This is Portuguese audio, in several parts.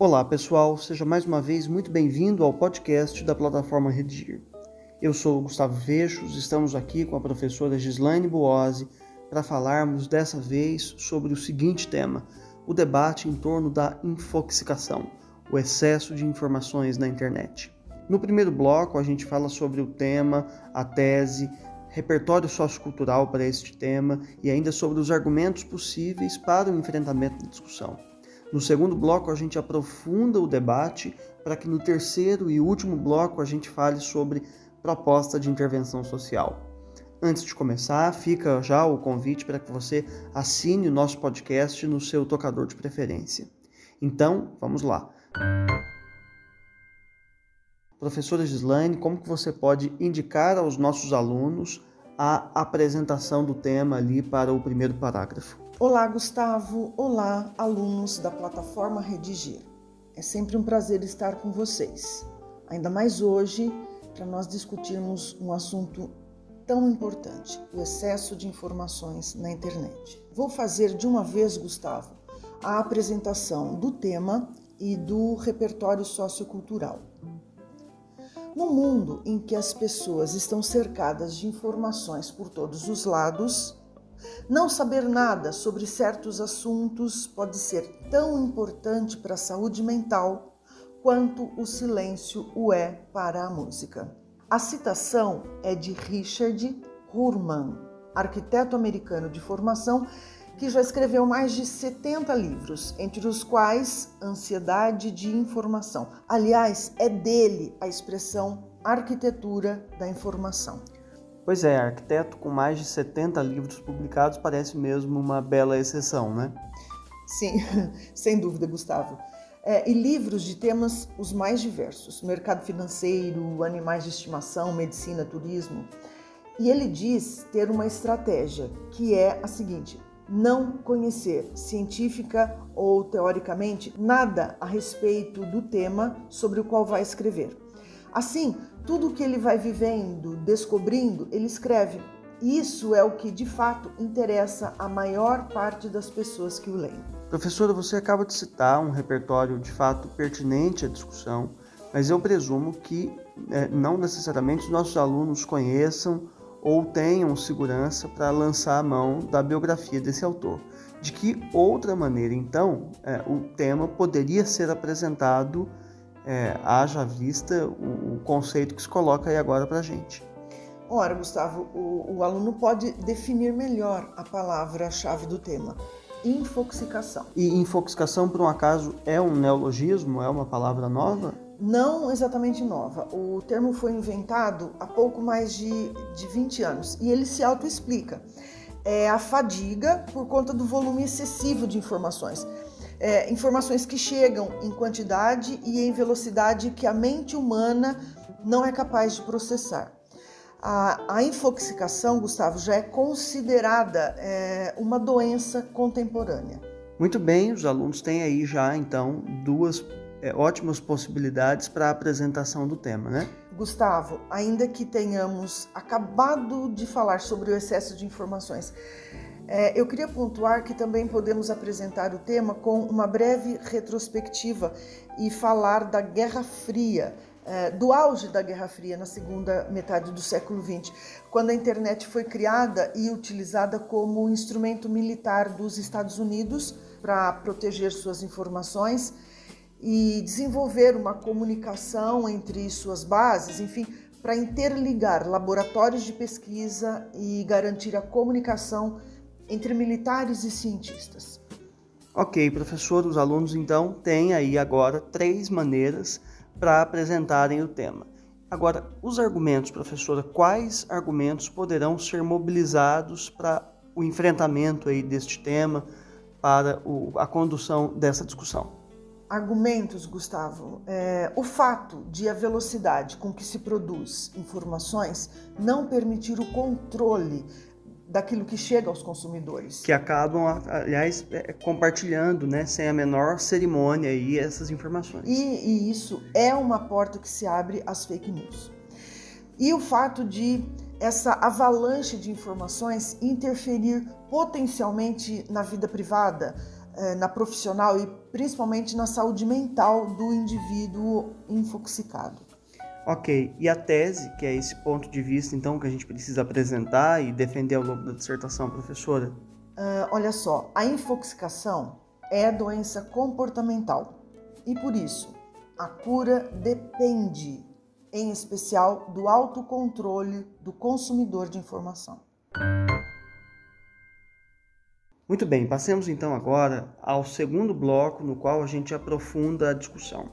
Olá pessoal, seja mais uma vez muito bem-vindo ao podcast da plataforma Redigir. Eu sou Gustavo Vechos, estamos aqui com a professora Gislaine Boose para falarmos dessa vez sobre o seguinte tema: o debate em torno da infoxicação, o excesso de informações na internet. No primeiro bloco, a gente fala sobre o tema, a tese, repertório sociocultural para este tema e ainda sobre os argumentos possíveis para o enfrentamento da discussão. No segundo bloco, a gente aprofunda o debate para que no terceiro e último bloco a gente fale sobre proposta de intervenção social. Antes de começar, fica já o convite para que você assine o nosso podcast no seu tocador de preferência. Então, vamos lá. Professora Gislaine, como que você pode indicar aos nossos alunos a apresentação do tema ali para o primeiro parágrafo? Olá, Gustavo. Olá, alunos da plataforma Redigir. É sempre um prazer estar com vocês. Ainda mais hoje, para nós discutirmos um assunto tão importante: o excesso de informações na internet. Vou fazer de uma vez, Gustavo, a apresentação do tema e do repertório sociocultural. No mundo em que as pessoas estão cercadas de informações por todos os lados, não saber nada sobre certos assuntos pode ser tão importante para a saúde mental quanto o silêncio o é para a música. A citação é de Richard Hurman, arquiteto americano de formação que já escreveu mais de 70 livros, entre os quais Ansiedade de Informação. Aliás, é dele a expressão arquitetura da informação. Pois é, arquiteto com mais de 70 livros publicados parece mesmo uma bela exceção, né? Sim, sem dúvida, Gustavo. É, e livros de temas os mais diversos: mercado financeiro, animais de estimação, medicina, turismo. E ele diz ter uma estratégia que é a seguinte: não conhecer científica ou teoricamente nada a respeito do tema sobre o qual vai escrever. Assim, tudo que ele vai vivendo, descobrindo, ele escreve. Isso é o que de fato interessa a maior parte das pessoas que o leem. Professora, você acaba de citar um repertório de fato pertinente à discussão, mas eu presumo que é, não necessariamente os nossos alunos conheçam ou tenham segurança para lançar a mão da biografia desse autor. De que outra maneira, então, é, o tema poderia ser apresentado é, haja vista o, o, conceito que se coloca aí agora para a gente. Ora, Gustavo, o, o aluno pode definir melhor a palavra-chave do tema. Infoxicação. E infoxicação, por um acaso, é um neologismo? É uma palavra nova? Não exatamente nova. O termo foi inventado há pouco mais de, de 20 anos e ele se autoexplica. É a fadiga por conta do volume excessivo de informações é, informações que chegam em quantidade e em velocidade que a mente humana não é capaz de processar. A, a infoxicação, Gustavo, já é considerada é, uma doença contemporânea. Muito bem, os alunos têm aí já então duas é, ótimas possibilidades para a apresentação do tema, né? Gustavo, ainda que tenhamos acabado de falar sobre o excesso de informações, é, eu queria pontuar que também podemos apresentar o tema com uma breve retrospectiva e falar da Guerra Fria, é, do auge da Guerra Fria na segunda metade do século XX, quando a internet foi criada e utilizada como instrumento militar dos Estados Unidos para proteger suas informações e desenvolver uma comunicação entre suas bases, enfim, para interligar laboratórios de pesquisa e garantir a comunicação entre militares e cientistas. Ok, professor, os alunos então têm aí agora três maneiras para apresentarem o tema. Agora, os argumentos, professora, quais argumentos poderão ser mobilizados para o enfrentamento aí deste tema, para o, a condução dessa discussão? Argumentos, Gustavo. É, o fato de a velocidade com que se produz informações não permitir o controle daquilo que chega aos consumidores. Que acabam, aliás, é, compartilhando, né, sem a menor cerimônia aí essas informações. E, e isso é uma porta que se abre às fake news. E o fato de essa avalanche de informações interferir potencialmente na vida privada, é, na profissional e principalmente na saúde mental do indivíduo infoxicado. Ok, e a tese, que é esse ponto de vista então que a gente precisa apresentar e defender ao longo da dissertação, professora? Uh, olha só, a infoxicação é doença comportamental e por isso a cura depende, em especial, do autocontrole do consumidor de informação. Muito bem, passemos então agora ao segundo bloco no qual a gente aprofunda a discussão.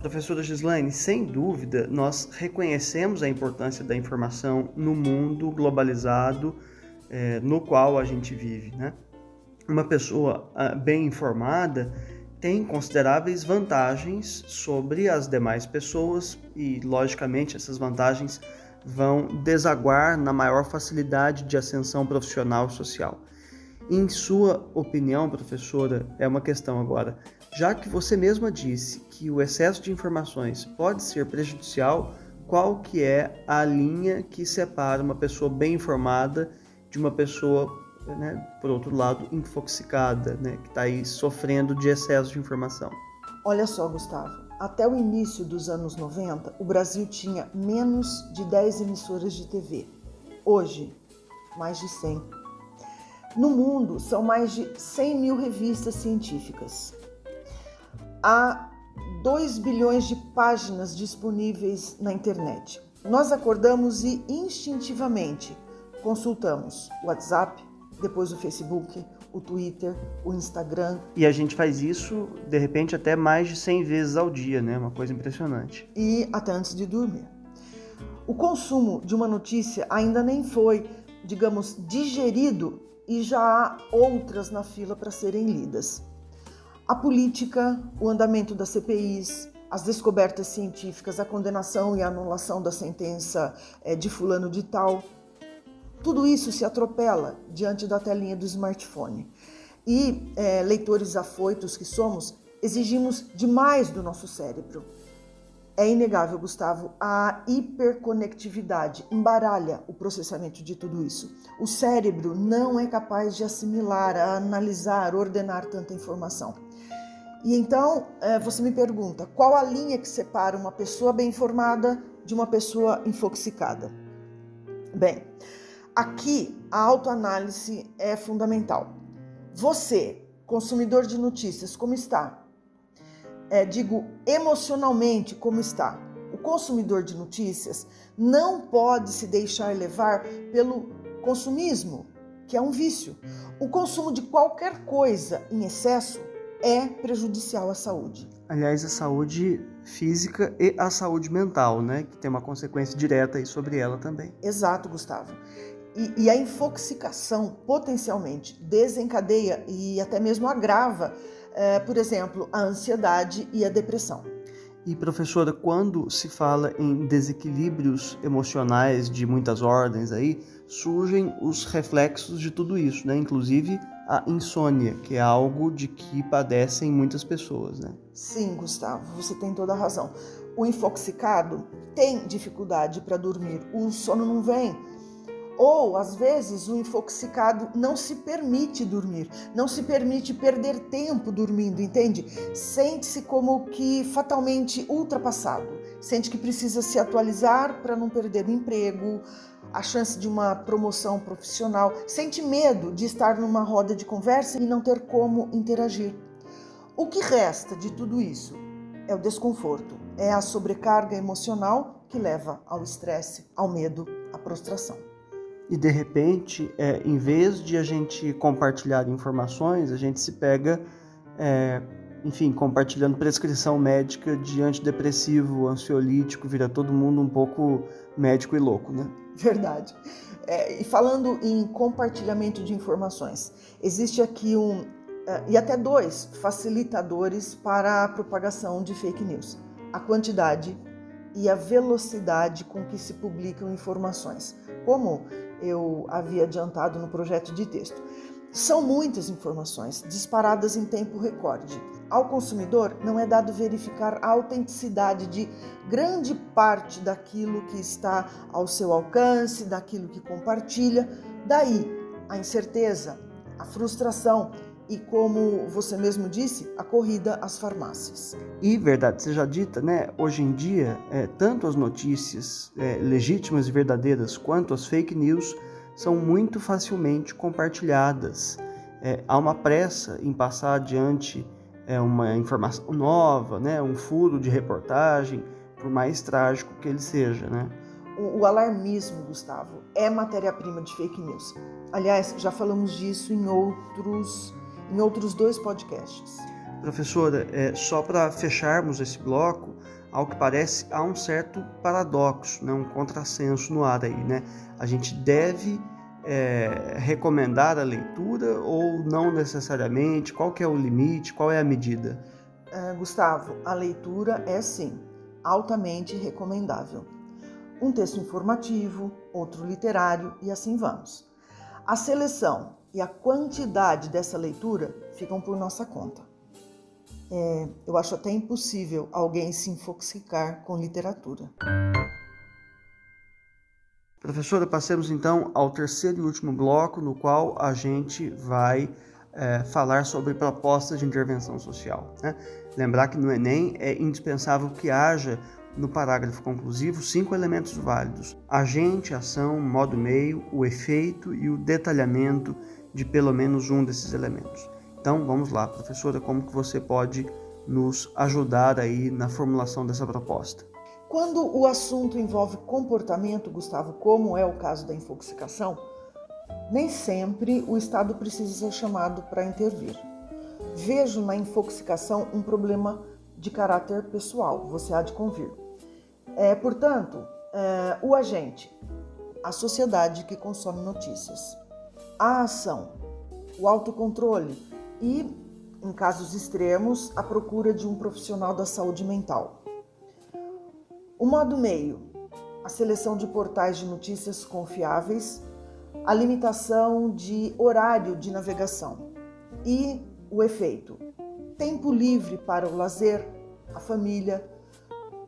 Professora Gislaine, sem dúvida, nós reconhecemos a importância da informação no mundo globalizado é, no qual a gente vive. Né? Uma pessoa ah, bem informada tem consideráveis vantagens sobre as demais pessoas e, logicamente, essas vantagens vão desaguar na maior facilidade de ascensão profissional e social. Em sua opinião, professora, é uma questão agora já que você mesma disse que o excesso de informações pode ser prejudicial, qual que é a linha que separa uma pessoa bem informada de uma pessoa, né, por outro lado, infoxicada, né, que está aí sofrendo de excesso de informação? Olha só, Gustavo, até o início dos anos 90, o Brasil tinha menos de 10 emissoras de TV. Hoje, mais de 100. No mundo, são mais de 100 mil revistas científicas há 2 bilhões de páginas disponíveis na internet. Nós acordamos e instintivamente consultamos o WhatsApp, depois o Facebook, o Twitter, o Instagram. E a gente faz isso, de repente, até mais de 100 vezes ao dia, né? Uma coisa impressionante. E até antes de dormir. O consumo de uma notícia ainda nem foi, digamos, digerido e já há outras na fila para serem lidas a política, o andamento das CPIs, as descobertas científicas, a condenação e a anulação da sentença eh, de fulano de tal. Tudo isso se atropela diante da telinha do smartphone. E, é, leitores afoitos que somos, exigimos demais do nosso cérebro. É inegável, Gustavo, a hiperconectividade embaralha o processamento de tudo isso. O cérebro não é capaz de assimilar, analisar, ordenar tanta informação. E então é, você me pergunta qual a linha que separa uma pessoa bem informada de uma pessoa infoxicada? Bem, aqui a autoanálise é fundamental. Você, consumidor de notícias, como está? É, digo emocionalmente como está. O consumidor de notícias não pode se deixar levar pelo consumismo, que é um vício. O consumo de qualquer coisa em excesso é prejudicial à saúde. Aliás, a saúde física e a saúde mental, né? Que tem uma consequência direta aí sobre ela também. Exato, Gustavo. E, e a infoxicação potencialmente desencadeia e até mesmo agrava, é, por exemplo, a ansiedade e a depressão. E professora, quando se fala em desequilíbrios emocionais de muitas ordens aí, surgem os reflexos de tudo isso, né? Inclusive a insônia, que é algo de que padecem muitas pessoas, né? Sim, Gustavo, você tem toda a razão. O infoxicado tem dificuldade para dormir, o sono não vem. Ou, às vezes, o infoxicado não se permite dormir, não se permite perder tempo dormindo, entende? Sente-se como que fatalmente ultrapassado, sente que precisa se atualizar para não perder o emprego, a chance de uma promoção profissional, sente medo de estar numa roda de conversa e não ter como interagir. O que resta de tudo isso é o desconforto, é a sobrecarga emocional que leva ao estresse, ao medo, à prostração. E de repente, é, em vez de a gente compartilhar informações, a gente se pega, é, enfim, compartilhando prescrição médica de antidepressivo, ansiolítico, vira todo mundo um pouco médico e louco, né? Verdade. É, e falando em compartilhamento de informações, existe aqui um é, e até dois facilitadores para a propagação de fake news: a quantidade e a velocidade com que se publicam informações, como eu havia adiantado no projeto de texto. São muitas informações disparadas em tempo recorde. Ao consumidor não é dado verificar a autenticidade de grande parte daquilo que está ao seu alcance, daquilo que compartilha. Daí a incerteza, a frustração e, como você mesmo disse, a corrida às farmácias. E, verdade seja dita, né, hoje em dia, é, tanto as notícias é, legítimas e verdadeiras quanto as fake news são muito facilmente compartilhadas. É, há uma pressa em passar adiante é, uma informação nova, né, um furo de reportagem, por mais trágico que ele seja. Né? O alarmismo, Gustavo, é matéria-prima de fake news. Aliás, já falamos disso em outros, em outros dois podcasts. Professora, é, só para fecharmos esse bloco, ao que parece há um certo paradoxo, né, um contrassenso no ar aí, né? A gente deve é, recomendar a leitura ou não necessariamente? Qual que é o limite? Qual é a medida? É, Gustavo, a leitura é sim altamente recomendável. Um texto informativo, outro literário e assim vamos. A seleção e a quantidade dessa leitura ficam por nossa conta. É, eu acho até impossível alguém se infoxicar com literatura. Professora, passemos então ao terceiro e último bloco, no qual a gente vai é, falar sobre propostas de intervenção social. Né? Lembrar que no Enem é indispensável que haja no parágrafo conclusivo cinco elementos válidos: agente, ação, modo meio, o efeito e o detalhamento de pelo menos um desses elementos. Então vamos lá, professora, como que você pode nos ajudar aí na formulação dessa proposta? Quando o assunto envolve comportamento, Gustavo, como é o caso da infoxicação, nem sempre o Estado precisa ser chamado para intervir. Vejo na infoxicação um problema de caráter pessoal, você há de convir. É, portanto, é, o agente, a sociedade que consome notícias, a ação, o autocontrole e, em casos extremos, a procura de um profissional da saúde mental. O modo meio, a seleção de portais de notícias confiáveis, a limitação de horário de navegação e o efeito, tempo livre para o lazer, a família,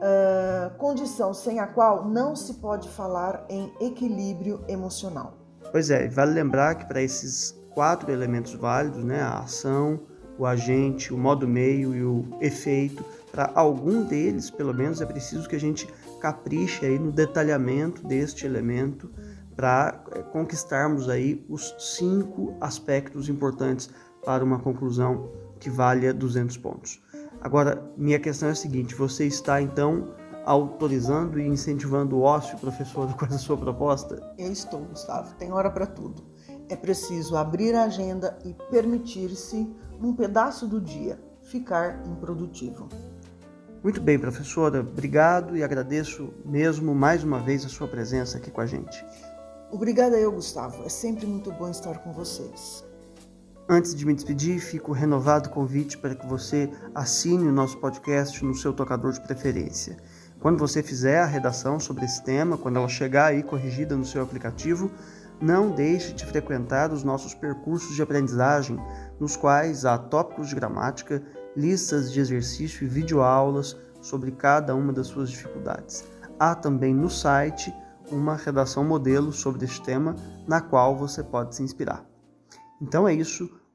uh, condição sem a qual não se pode falar em equilíbrio emocional. Pois é, vale lembrar que para esses quatro elementos válidos, né, a ação, o agente, o modo meio e o efeito, para algum deles, pelo menos, é preciso que a gente capriche aí no detalhamento deste elemento para é, conquistarmos aí os cinco aspectos importantes para uma conclusão que valha 200 pontos. Agora, minha questão é a seguinte: você está então autorizando e incentivando o ócio, professor, com essa sua proposta? Eu estou, Gustavo. Tem hora para tudo. É preciso abrir a agenda e permitir-se, num pedaço do dia, ficar improdutivo. Muito bem, professora. Obrigado e agradeço mesmo mais uma vez a sua presença aqui com a gente. Obrigada eu, Gustavo. É sempre muito bom estar com vocês. Antes de me despedir, fico renovado o convite para que você assine o nosso podcast no seu tocador de preferência. Quando você fizer a redação sobre esse tema, quando ela chegar aí corrigida no seu aplicativo, não deixe de frequentar os nossos percursos de aprendizagem, nos quais há tópicos de gramática, listas de exercício e videoaulas sobre cada uma das suas dificuldades. Há também no site uma redação modelo sobre este tema, na qual você pode se inspirar. Então é isso